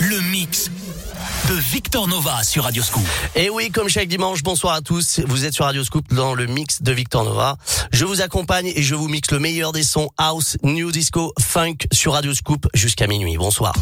Le mix de Victor Nova sur Radio Scoop. Et oui, comme chaque dimanche, bonsoir à tous. Vous êtes sur Radio Scoop dans le mix de Victor Nova. Je vous accompagne et je vous mixe le meilleur des sons house, new disco, funk sur Radio Scoop jusqu'à minuit. Bonsoir.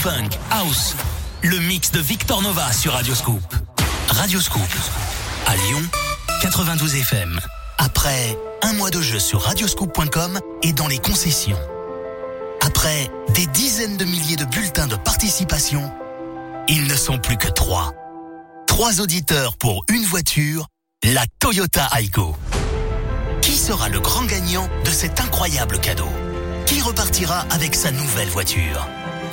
Funk, house. Le mix de Victor Nova sur Radio Scoop. Radio Scoop. À Lyon, 92 FM. Après un mois de jeu sur radioscoop.com et dans les concessions. Après des dizaines de milliers de bulletins de participation, ils ne sont plus que trois. Trois auditeurs pour une voiture, la Toyota Aygo. Qui sera le grand gagnant de cet incroyable cadeau? Qui repartira avec sa nouvelle voiture?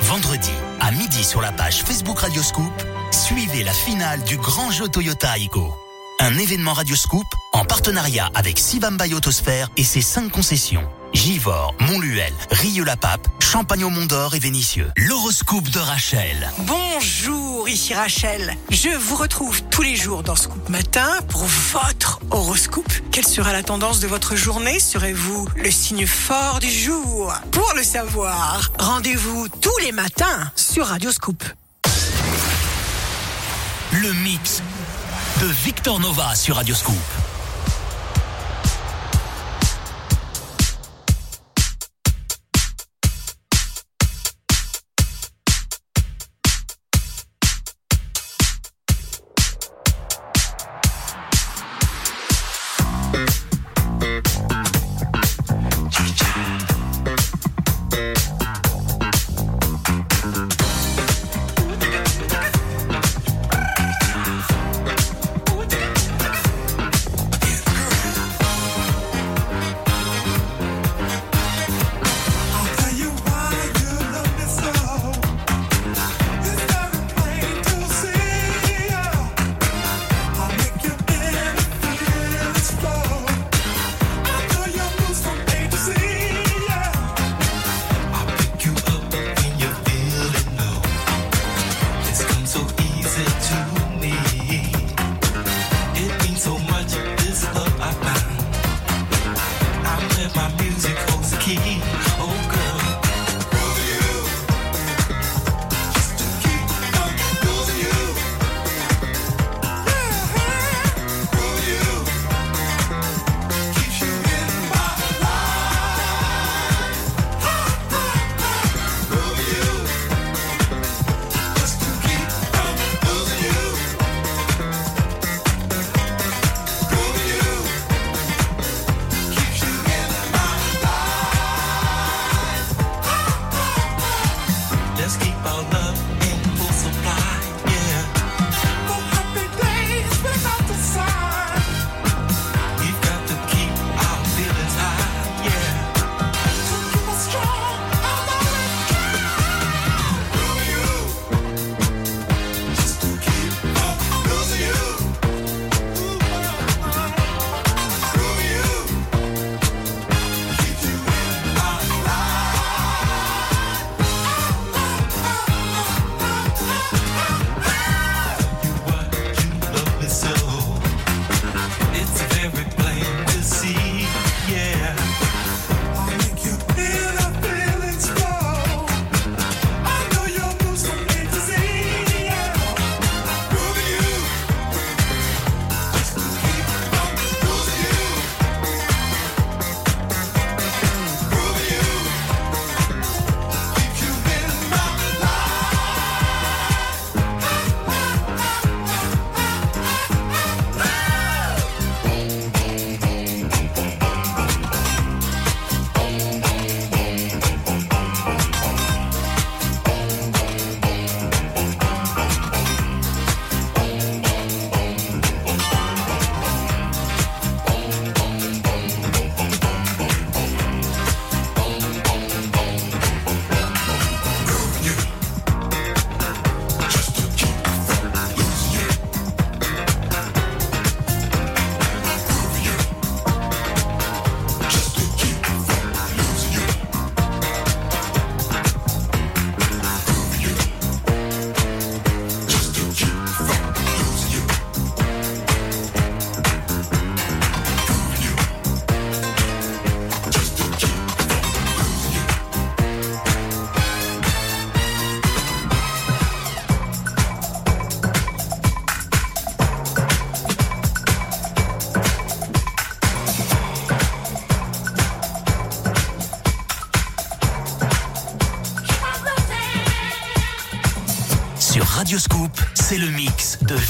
Vendredi, à midi sur la page Facebook Radioscoop, suivez la finale du grand jeu Toyota Aygo. Un événement Radioscoop en partenariat avec Sibamba Autosphère et ses cinq concessions. Givor, Montluel, Rieux-la-Pape, Champagne au Mont-d'Or et Vénitieux. L'horoscope de Rachel. Bonjour, ici Rachel. Je vous retrouve tous les jours dans Scoop Matin pour votre horoscope. Quelle sera la tendance de votre journée? Serez-vous le signe fort du jour? Pour le savoir, rendez-vous tous les matins sur Radio Scoop. Le mix de Victor Nova sur Radio Scoop.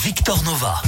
Victor Nova.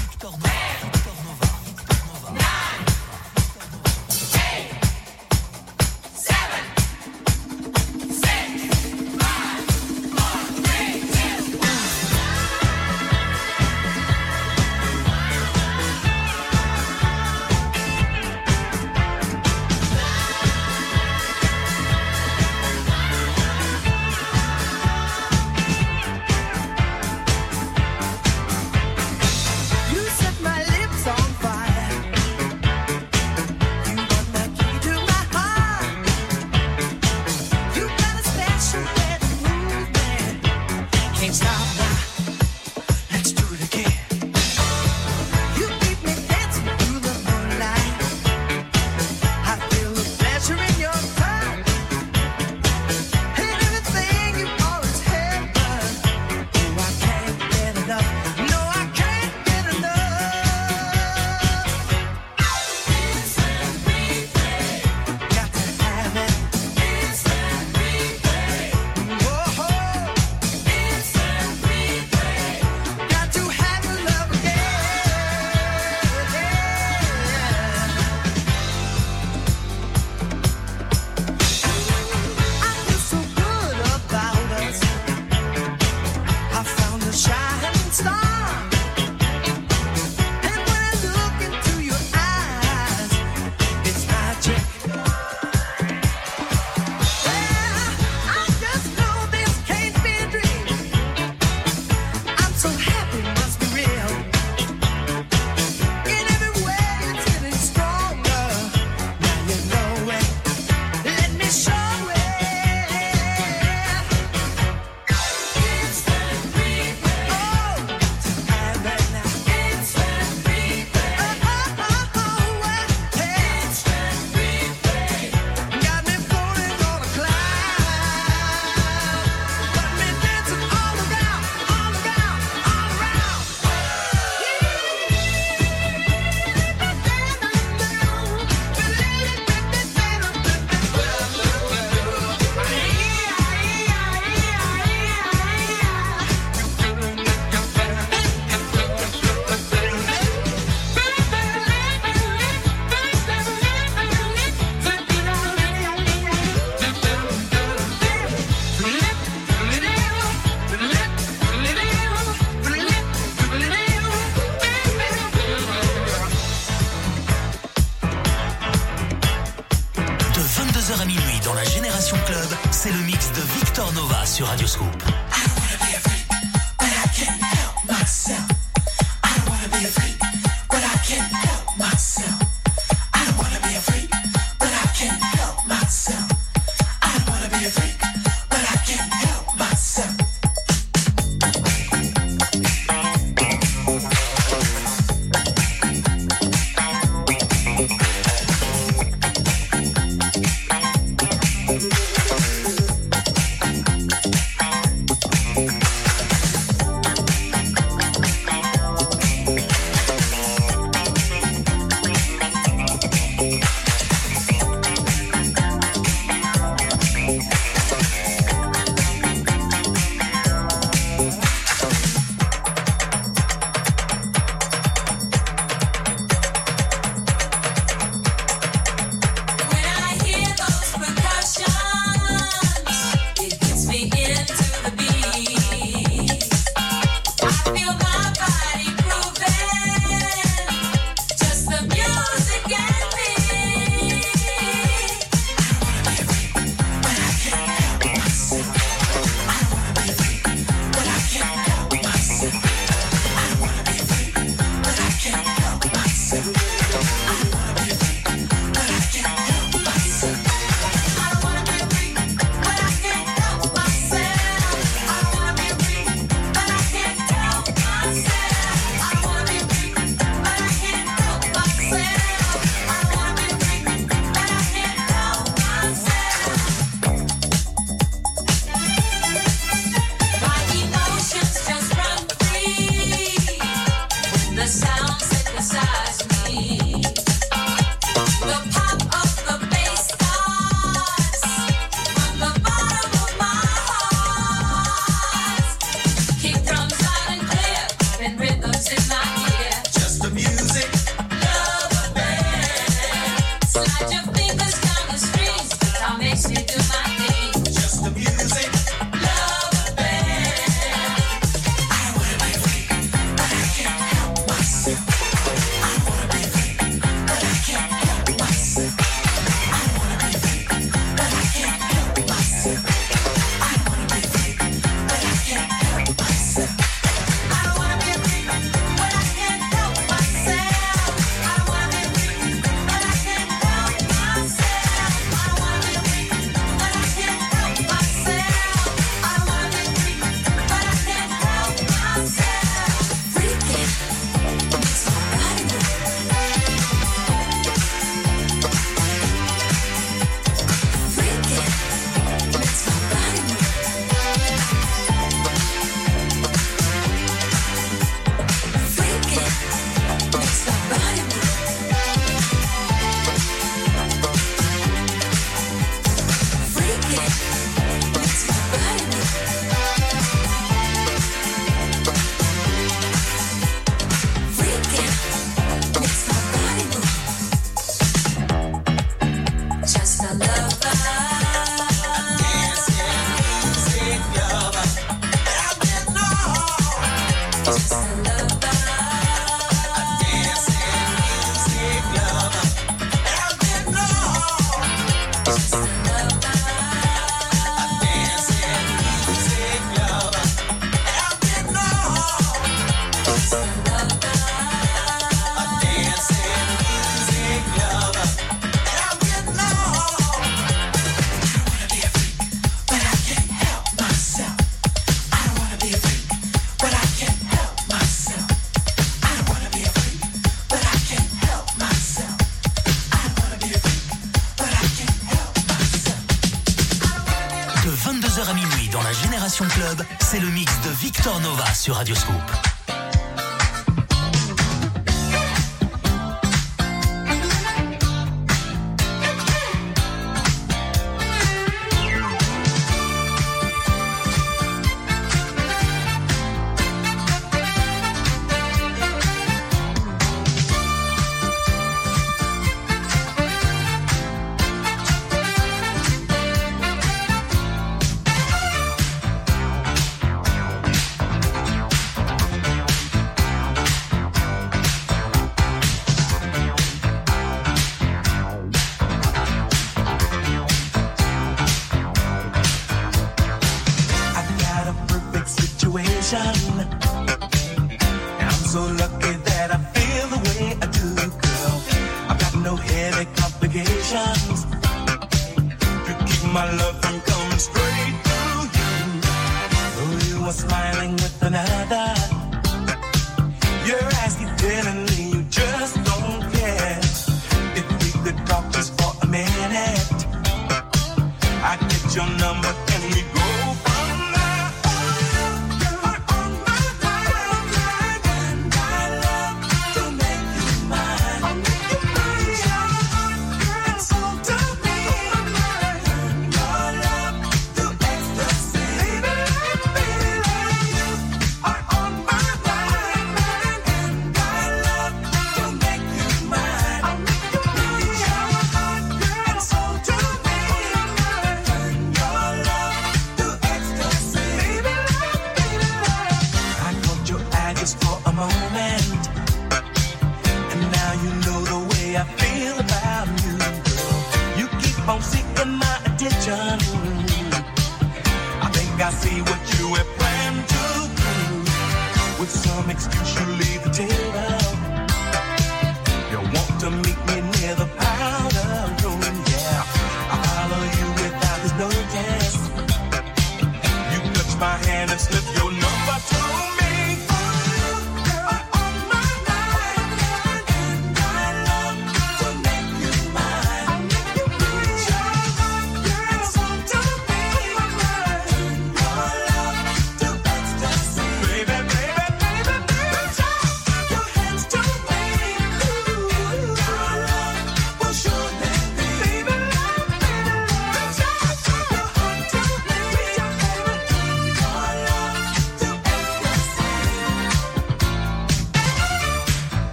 Victor Nova sur Radioscope. Deep,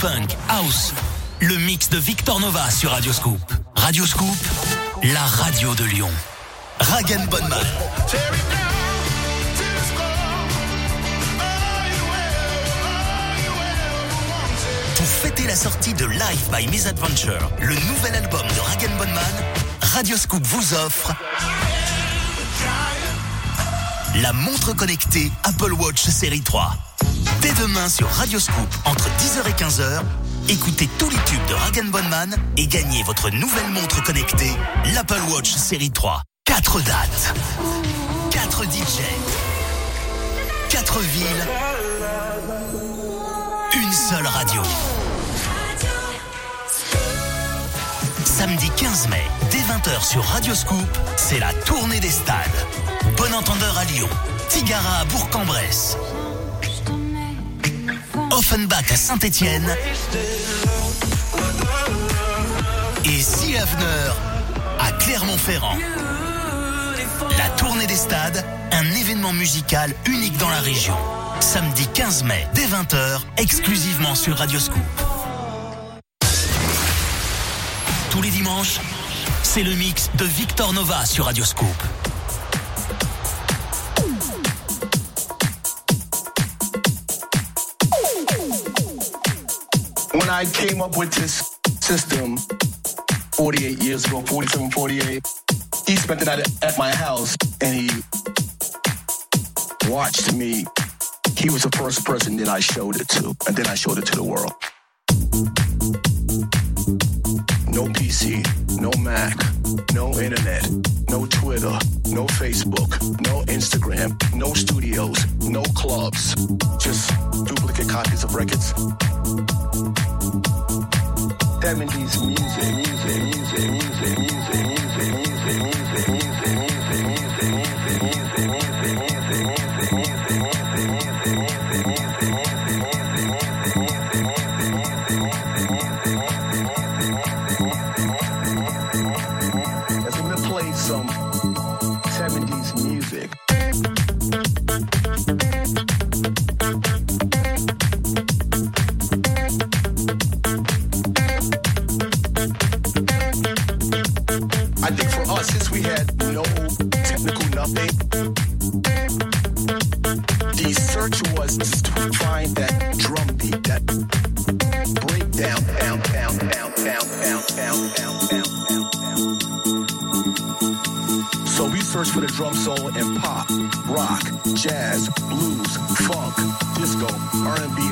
Funk, House. Le mix de Victor Nova sur Radio Scoop. Radio Scoop, la radio de Lyon. Ragen Bonman. Pour fêter la sortie de Live by Misadventure, le nouvel album de Ragen Bonman, Radio Scoop vous offre la montre connectée Apple Watch série 3. Dès demain sur Radio Scoop, entre 10h et 15h, écoutez tous les tubes de Ragen Bonman et gagnez votre nouvelle montre connectée, l'Apple Watch série 3. 4 dates, 4 DJ, 4 villes, une seule radio. Samedi 15 mai, dès 20h sur Radio Scoop, c'est la tournée des stades. Bon entendeur à Lyon, Tigara à Bourg-en-Bresse, Offenbach à Saint-Étienne et Sea Avener à Clermont-Ferrand. La tournée des stades, un événement musical unique dans la région. Samedi 15 mai, dès 20h, exclusivement sur Radio Scoop. Tous les dimanches, c'est le mix de Victor Nova sur Radio Scoop. I came up with this system 48 years ago, 47, 48, he spent the night at my house and he watched me. He was the first person that I showed it to, and then I showed it to the world. No PC, no Mac, no internet, no Twitter, no Facebook, no Instagram, no studios, no clubs, just duplicate copies of records. 70s music, music, music, the search was just to find that drum beat, that breakdown, down, down, down, down, down, down, down, down, down. So we searched for the drum solo in pop, rock, jazz, blues, funk, disco, R&B,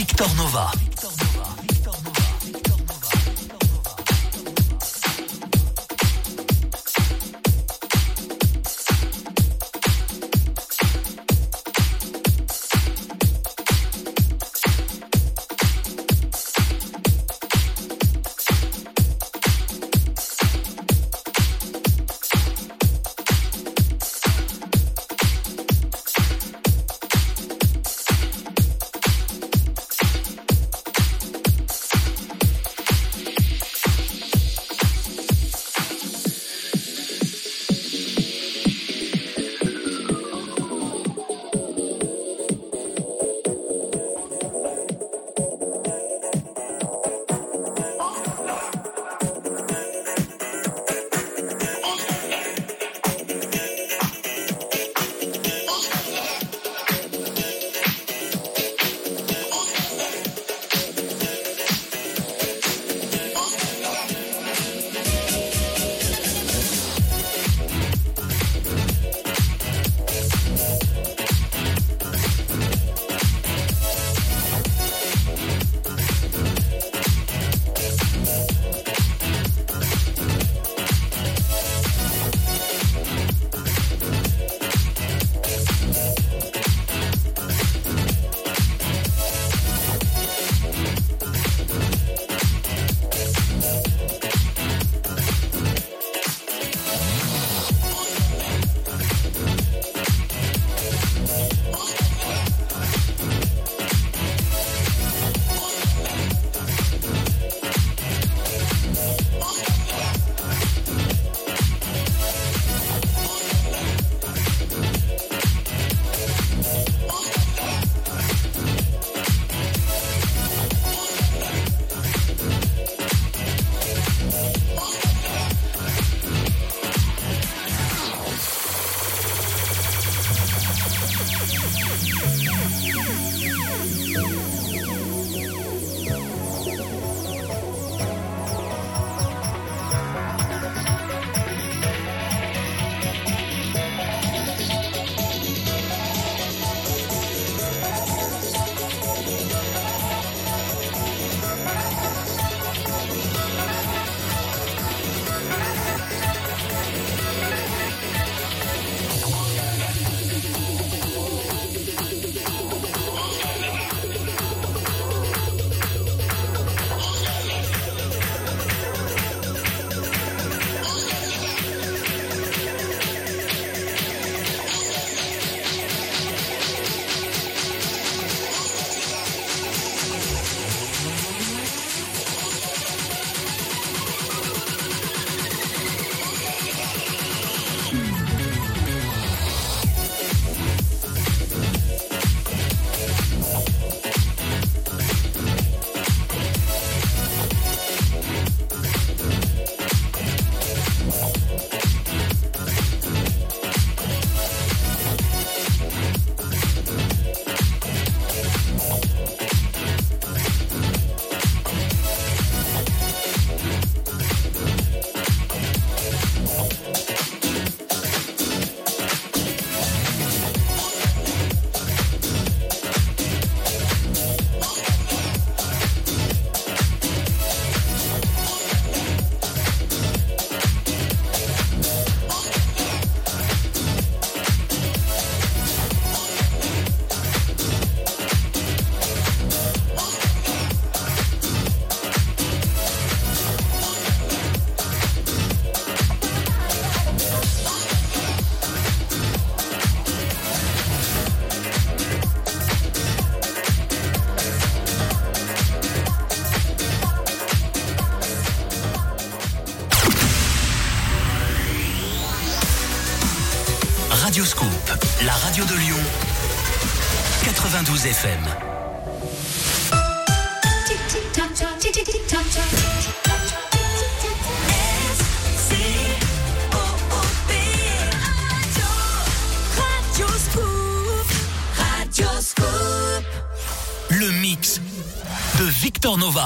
Victor Nova.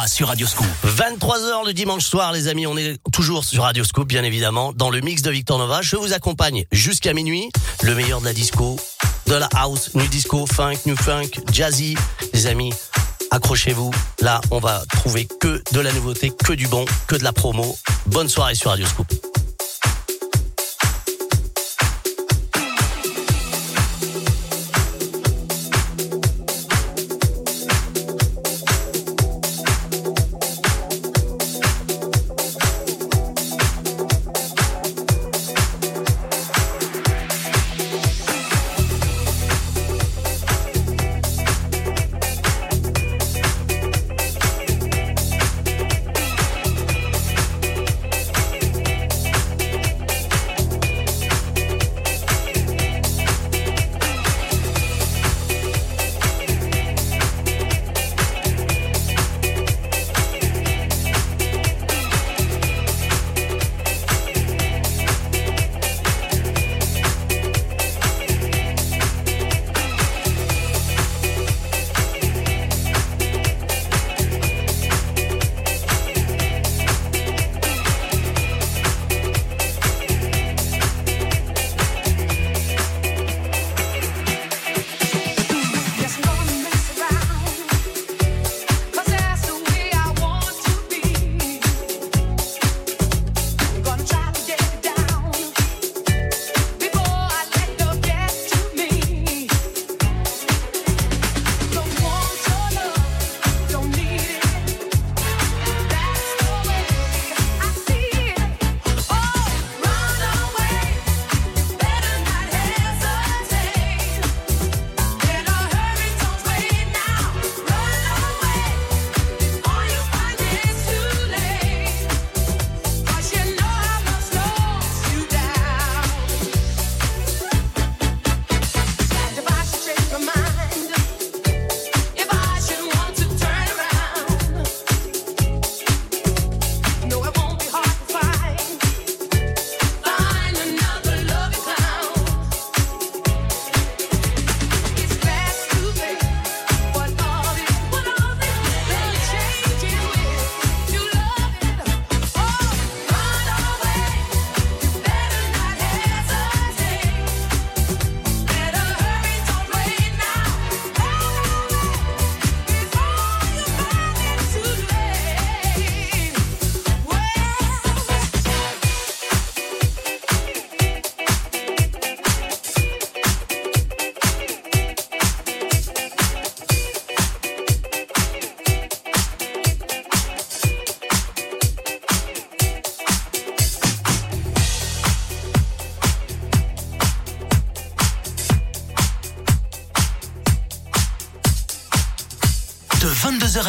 Sur Radio Scoop. 23h le dimanche soir, les amis. On est toujours sur Radio Scoop, bien évidemment, dans le mix de Victor Nova. Je vous accompagne jusqu'à minuit. Le meilleur de la disco de la house, new disco, funk, new funk, jazzy. Les amis, accrochez-vous. Là, on va trouver que de la nouveauté, que du bon, que de la promo. Bonne soirée sur Radio Scoop.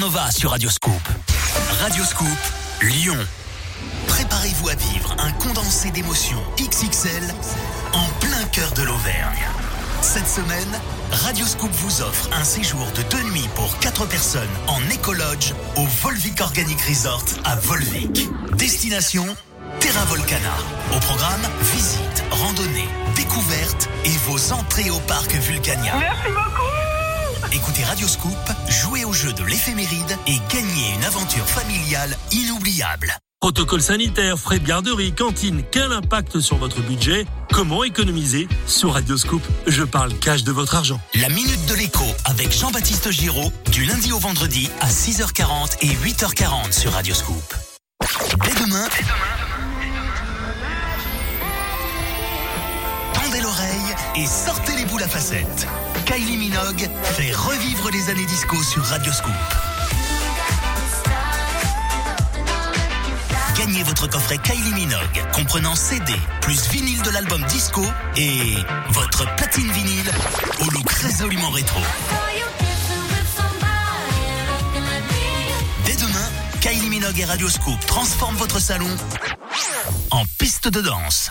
Nova sur Radioscoop. Radioscoop, Lyon. Préparez-vous à vivre un condensé d'émotions XXL en plein cœur de l'Auvergne. Cette semaine, Radioscoop vous offre un séjour de deux nuits pour quatre personnes en écolodge au Volvic Organic Resort à Volvic. Destination Terra Volcana. Au programme, visite, randonnée, découverte et vos entrées au parc Vulcania. Merci beaucoup Écoutez Radioscoop, jouez au jeu de l'éphéméride et gagnez une aventure familiale inoubliable. Protocole sanitaire, frais de garderie, cantine, quel impact sur votre budget? Comment économiser? Sur Radioscoop, je parle cash de votre argent. La Minute de l'écho avec Jean-Baptiste Giraud du lundi au vendredi à 6h40 et 8h40 sur Radioscoop. Dès demain, tendez et sortez les boules à facettes. Kylie Minogue fait revivre les années disco sur Radioscoop. Gagnez votre coffret Kylie Minogue, comprenant CD, plus vinyle de l'album disco et votre platine vinyle au look résolument rétro. Dès demain, Kylie Minogue et Radioscoop transforment votre salon en piste de danse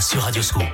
sur Radio Radioscoop.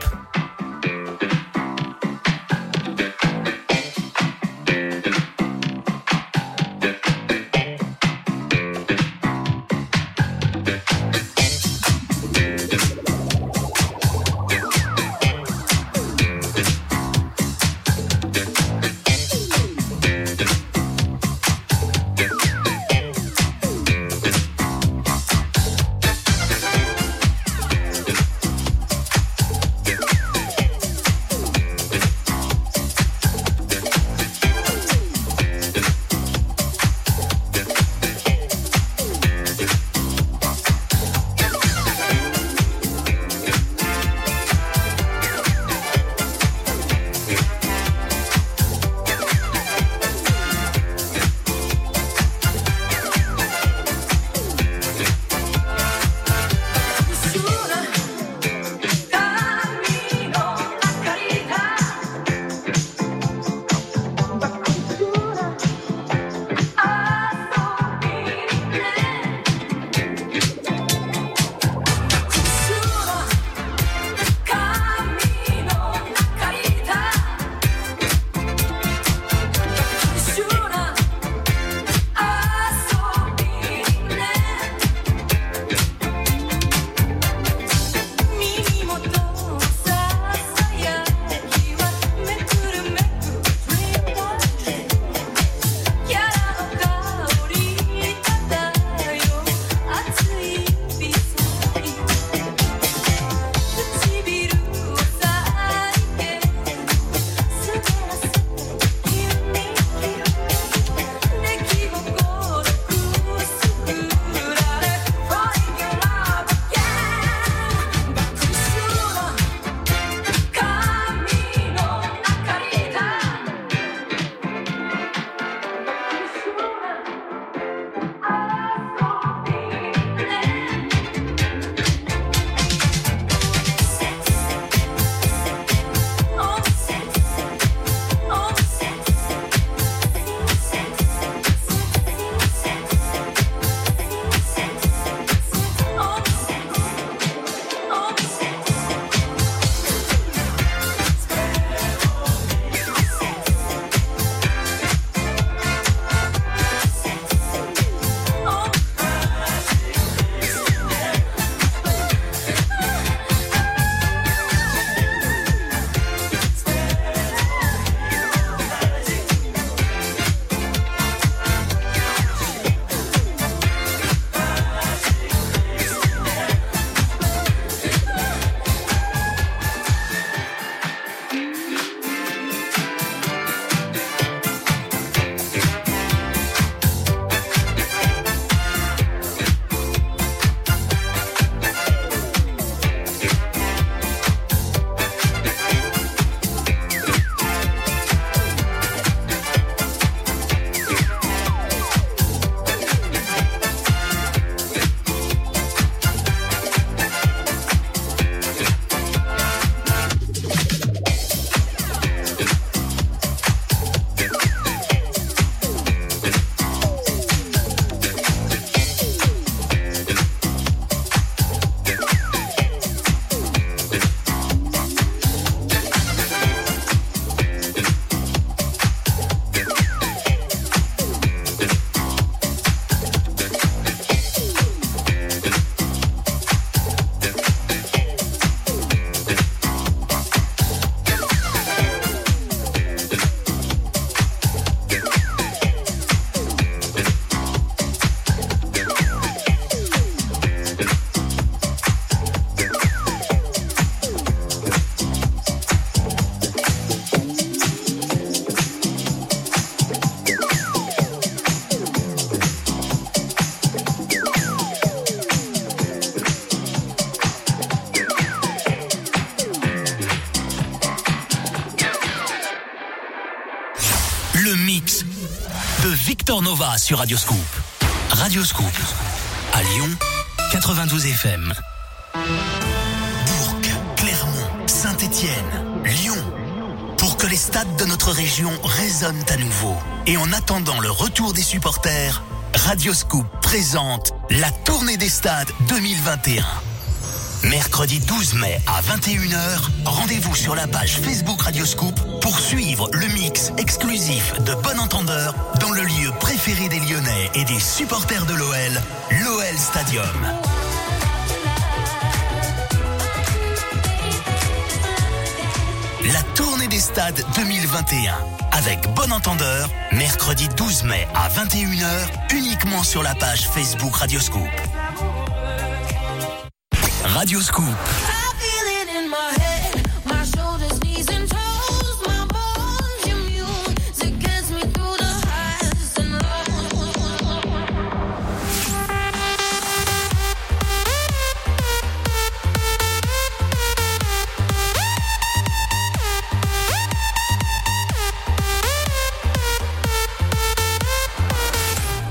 Victor Nova sur Radioscope. Nova sur Radioscoop. Radioscoop. À Lyon, 92 FM. Bourg, Clermont, Saint-Étienne, Lyon. Pour que les stades de notre région résonnent à nouveau. Et en attendant le retour des supporters, Radioscoop présente la tournée des stades 2021. Mercredi 12 mai à 21h, rendez-vous sur la page Facebook Radioscoop pour suivre le mix exclusif de Bon Entendeur dans le lieu préféré des Lyonnais et des supporters de l'OL, l'OL Stadium. La tournée des stades 2021 avec Bon Entendeur, mercredi 12 mai à 21h, uniquement sur la page Facebook Radioscoop. Radioscoop.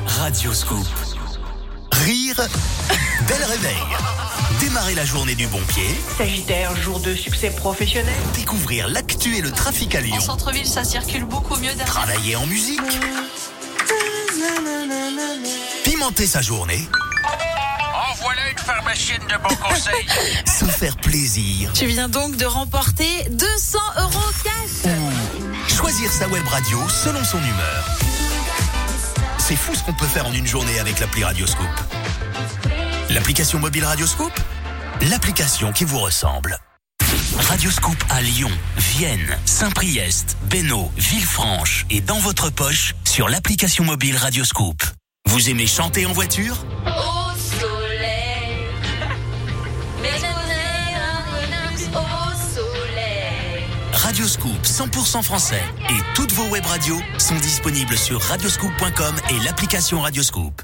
Radioscoop. Rire, bel réveil. Démarrer la journée du bon pied. Sagittaire, jour de succès professionnel. Découvrir l'actu et le trafic à Lyon. En centre-ville, ça circule beaucoup mieux derrière. Travailler en musique. Pimenter sa journée. En voilà une pharmacienne de bons conseils. Se faire plaisir. Tu viens donc de remporter 200 euros cash. Choisir sa web radio selon son humeur. C'est fou ce qu'on peut faire en une journée avec l'appli Radioscoop. L'application mobile Radioscoop L'application qui vous ressemble. Radioscoop à Lyon, Vienne, Saint-Priest, Bénaud, Villefranche et dans votre poche sur l'application mobile Radioscoop. Vous aimez chanter en voiture? Au soleil. Au soleil. Radioscoop 100% français et toutes vos web radios sont disponibles sur radioscoop.com et l'application Radioscoop.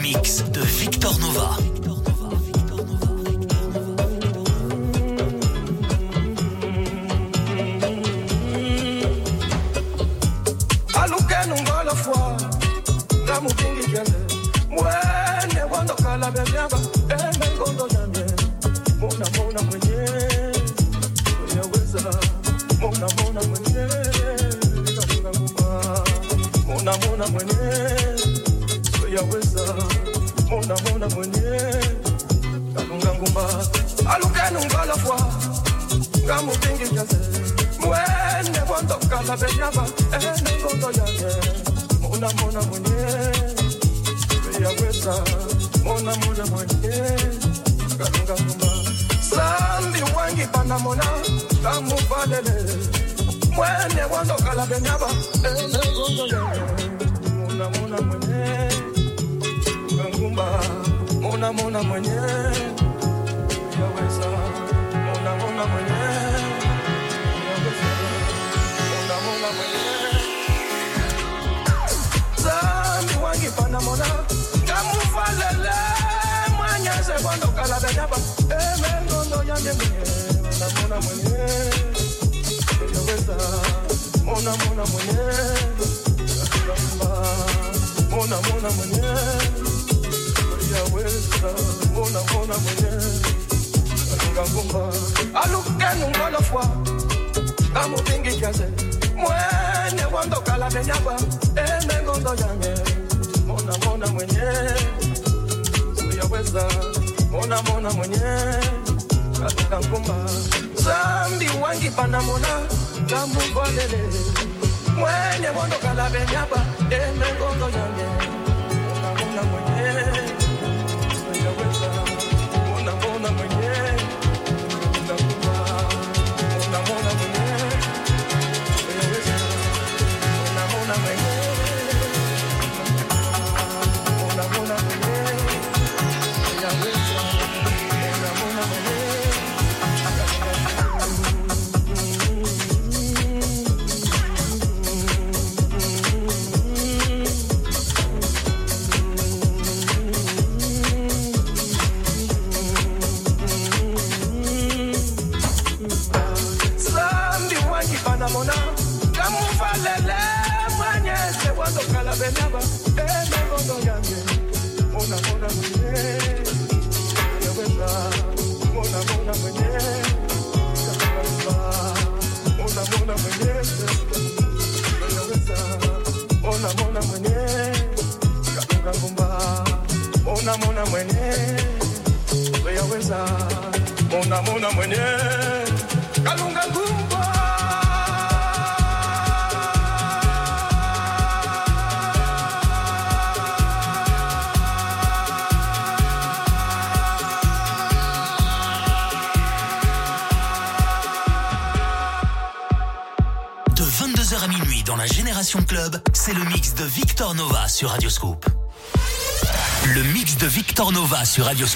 mix de Victor Nova. Radioscope. Le mix de Victor Nova sur Radioscope.